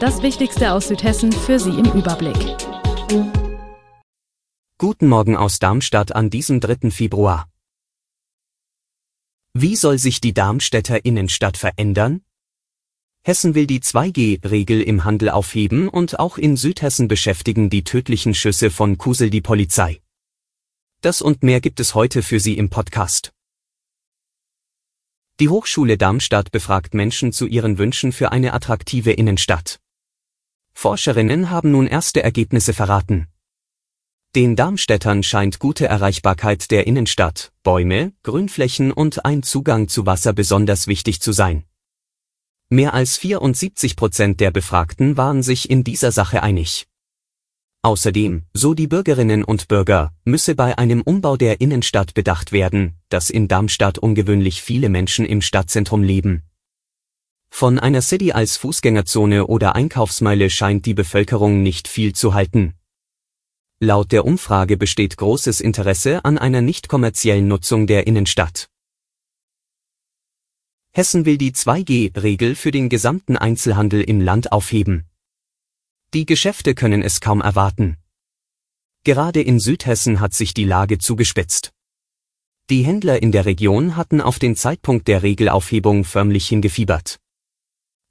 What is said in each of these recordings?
Das Wichtigste aus Südhessen für Sie im Überblick. Guten Morgen aus Darmstadt an diesem 3. Februar. Wie soll sich die Darmstädter Innenstadt verändern? Hessen will die 2G-Regel im Handel aufheben und auch in Südhessen beschäftigen die tödlichen Schüsse von Kusel die Polizei. Das und mehr gibt es heute für Sie im Podcast. Die Hochschule Darmstadt befragt Menschen zu ihren Wünschen für eine attraktive Innenstadt. Forscherinnen haben nun erste Ergebnisse verraten. Den Darmstädtern scheint gute Erreichbarkeit der Innenstadt, Bäume, Grünflächen und ein Zugang zu Wasser besonders wichtig zu sein. Mehr als 74 Prozent der Befragten waren sich in dieser Sache einig. Außerdem, so die Bürgerinnen und Bürger, müsse bei einem Umbau der Innenstadt bedacht werden, dass in Darmstadt ungewöhnlich viele Menschen im Stadtzentrum leben, von einer City als Fußgängerzone oder Einkaufsmeile scheint die Bevölkerung nicht viel zu halten. Laut der Umfrage besteht großes Interesse an einer nicht kommerziellen Nutzung der Innenstadt. Hessen will die 2G-Regel für den gesamten Einzelhandel im Land aufheben. Die Geschäfte können es kaum erwarten. Gerade in Südhessen hat sich die Lage zugespitzt. Die Händler in der Region hatten auf den Zeitpunkt der Regelaufhebung förmlich hingefiebert.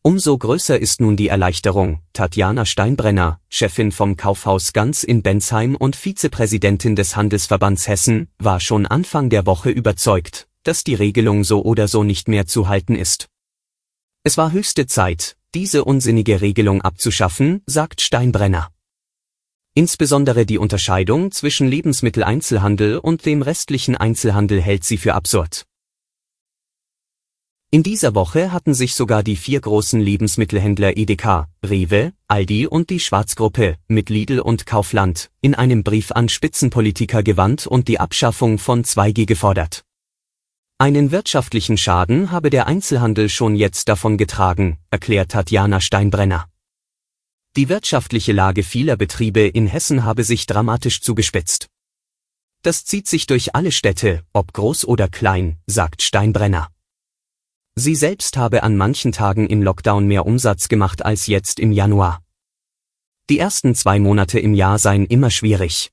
Umso größer ist nun die Erleichterung. Tatjana Steinbrenner, Chefin vom Kaufhaus Ganz in Bensheim und Vizepräsidentin des Handelsverbands Hessen, war schon Anfang der Woche überzeugt, dass die Regelung so oder so nicht mehr zu halten ist. Es war höchste Zeit, diese unsinnige Regelung abzuschaffen, sagt Steinbrenner. Insbesondere die Unterscheidung zwischen Lebensmitteleinzelhandel und dem restlichen Einzelhandel hält sie für absurd. In dieser Woche hatten sich sogar die vier großen Lebensmittelhändler Edeka, Rewe, Aldi und die Schwarzgruppe mit Lidl und Kaufland in einem Brief an Spitzenpolitiker gewandt und die Abschaffung von 2G gefordert. Einen wirtschaftlichen Schaden habe der Einzelhandel schon jetzt davon getragen, erklärt Tatjana Steinbrenner. Die wirtschaftliche Lage vieler Betriebe in Hessen habe sich dramatisch zugespitzt. Das zieht sich durch alle Städte, ob groß oder klein, sagt Steinbrenner. Sie selbst habe an manchen Tagen im Lockdown mehr Umsatz gemacht als jetzt im Januar. Die ersten zwei Monate im Jahr seien immer schwierig.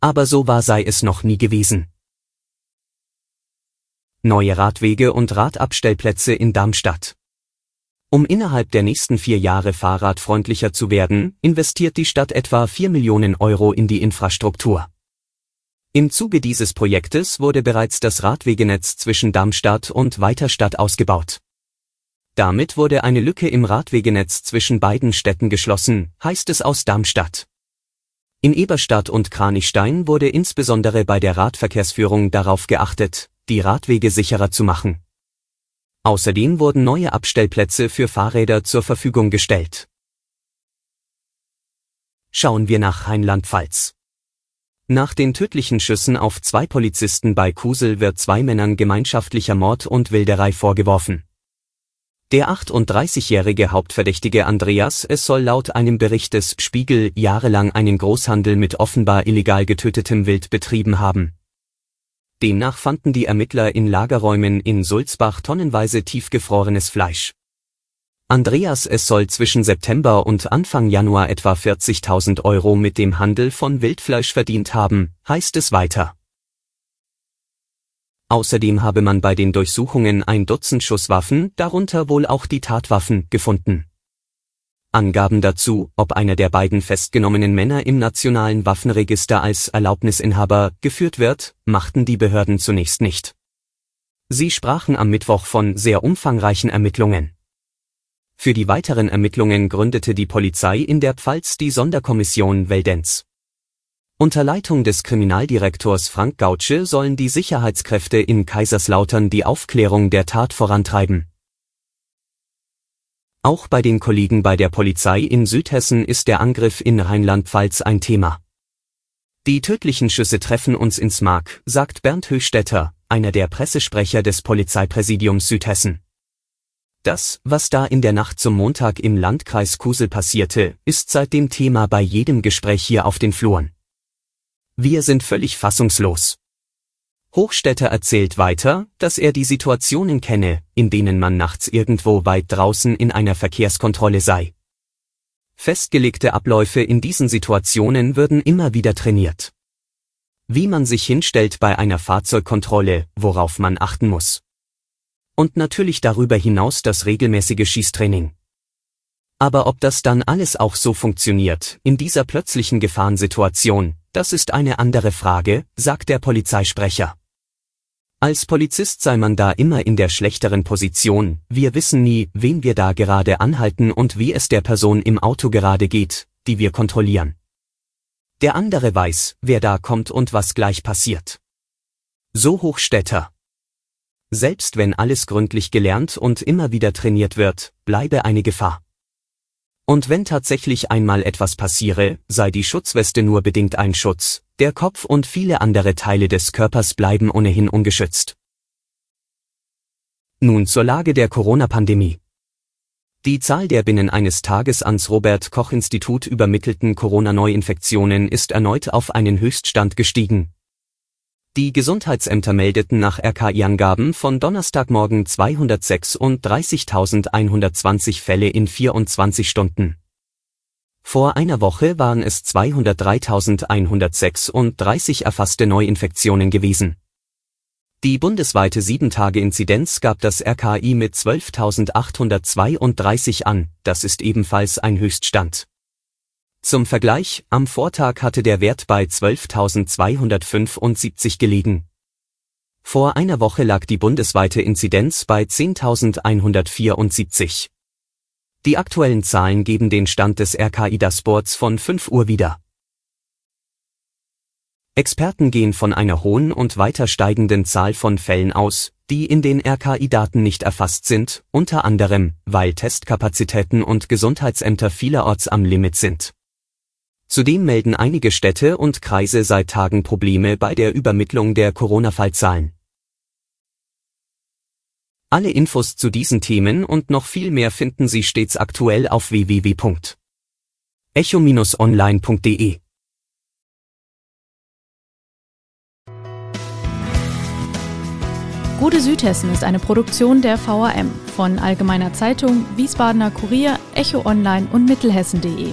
Aber so wahr sei es noch nie gewesen. Neue Radwege und Radabstellplätze in Darmstadt. Um innerhalb der nächsten vier Jahre fahrradfreundlicher zu werden, investiert die Stadt etwa 4 Millionen Euro in die Infrastruktur. Im Zuge dieses Projektes wurde bereits das Radwegenetz zwischen Darmstadt und Weiterstadt ausgebaut. Damit wurde eine Lücke im Radwegenetz zwischen beiden Städten geschlossen, heißt es aus Darmstadt. In Eberstadt und Kranichstein wurde insbesondere bei der Radverkehrsführung darauf geachtet, die Radwege sicherer zu machen. Außerdem wurden neue Abstellplätze für Fahrräder zur Verfügung gestellt. Schauen wir nach Rheinland-Pfalz. Nach den tödlichen Schüssen auf zwei Polizisten bei Kusel wird zwei Männern gemeinschaftlicher Mord und Wilderei vorgeworfen. Der 38-jährige Hauptverdächtige Andreas es soll laut einem Bericht des Spiegel jahrelang einen Großhandel mit offenbar illegal getötetem Wild betrieben haben. Demnach fanden die Ermittler in Lagerräumen in Sulzbach tonnenweise tiefgefrorenes Fleisch. Andreas es soll zwischen September und Anfang Januar etwa 40.000 Euro mit dem Handel von Wildfleisch verdient haben, heißt es weiter. Außerdem habe man bei den Durchsuchungen ein Dutzend Schusswaffen, darunter wohl auch die Tatwaffen, gefunden. Angaben dazu, ob einer der beiden festgenommenen Männer im nationalen Waffenregister als Erlaubnisinhaber geführt wird, machten die Behörden zunächst nicht. Sie sprachen am Mittwoch von sehr umfangreichen Ermittlungen. Für die weiteren Ermittlungen gründete die Polizei in der Pfalz die Sonderkommission Weldenz. Unter Leitung des Kriminaldirektors Frank Gautsche sollen die Sicherheitskräfte in Kaiserslautern die Aufklärung der Tat vorantreiben. Auch bei den Kollegen bei der Polizei in Südhessen ist der Angriff in Rheinland-Pfalz ein Thema. Die tödlichen Schüsse treffen uns ins Mark, sagt Bernd Höchstädter, einer der Pressesprecher des Polizeipräsidiums Südhessen. Das, was da in der Nacht zum Montag im Landkreis Kusel passierte, ist seitdem Thema bei jedem Gespräch hier auf den Fluren. Wir sind völlig fassungslos. Hochstädter erzählt weiter, dass er die Situationen kenne, in denen man nachts irgendwo weit draußen in einer Verkehrskontrolle sei. Festgelegte Abläufe in diesen Situationen würden immer wieder trainiert. Wie man sich hinstellt bei einer Fahrzeugkontrolle, worauf man achten muss. Und natürlich darüber hinaus das regelmäßige Schießtraining. Aber ob das dann alles auch so funktioniert, in dieser plötzlichen Gefahrensituation, das ist eine andere Frage, sagt der Polizeisprecher. Als Polizist sei man da immer in der schlechteren Position, wir wissen nie, wen wir da gerade anhalten und wie es der Person im Auto gerade geht, die wir kontrollieren. Der andere weiß, wer da kommt und was gleich passiert. So Hochstädter. Selbst wenn alles gründlich gelernt und immer wieder trainiert wird, bleibe eine Gefahr. Und wenn tatsächlich einmal etwas passiere, sei die Schutzweste nur bedingt ein Schutz, der Kopf und viele andere Teile des Körpers bleiben ohnehin ungeschützt. Nun zur Lage der Corona-Pandemie. Die Zahl der binnen eines Tages ans Robert Koch Institut übermittelten Corona-Neuinfektionen ist erneut auf einen Höchststand gestiegen. Die Gesundheitsämter meldeten nach RKI-Angaben von Donnerstagmorgen 236.120 Fälle in 24 Stunden. Vor einer Woche waren es 203.136 erfasste Neuinfektionen gewesen. Die bundesweite 7-Tage-Inzidenz gab das RKI mit 12.832 an, das ist ebenfalls ein Höchststand. Zum Vergleich, am Vortag hatte der Wert bei 12.275 gelegen. Vor einer Woche lag die bundesweite Inzidenz bei 10.174. Die aktuellen Zahlen geben den Stand des RKI Dashboards von 5 Uhr wieder. Experten gehen von einer hohen und weiter steigenden Zahl von Fällen aus, die in den RKI-Daten nicht erfasst sind, unter anderem, weil Testkapazitäten und Gesundheitsämter vielerorts am Limit sind. Zudem melden einige Städte und Kreise seit Tagen Probleme bei der Übermittlung der Corona-Fallzahlen. Alle Infos zu diesen Themen und noch viel mehr finden Sie stets aktuell auf www.echo-online.de. Gute Südhessen ist eine Produktion der VRM von Allgemeiner Zeitung, Wiesbadener Kurier, Echo Online und Mittelhessen.de.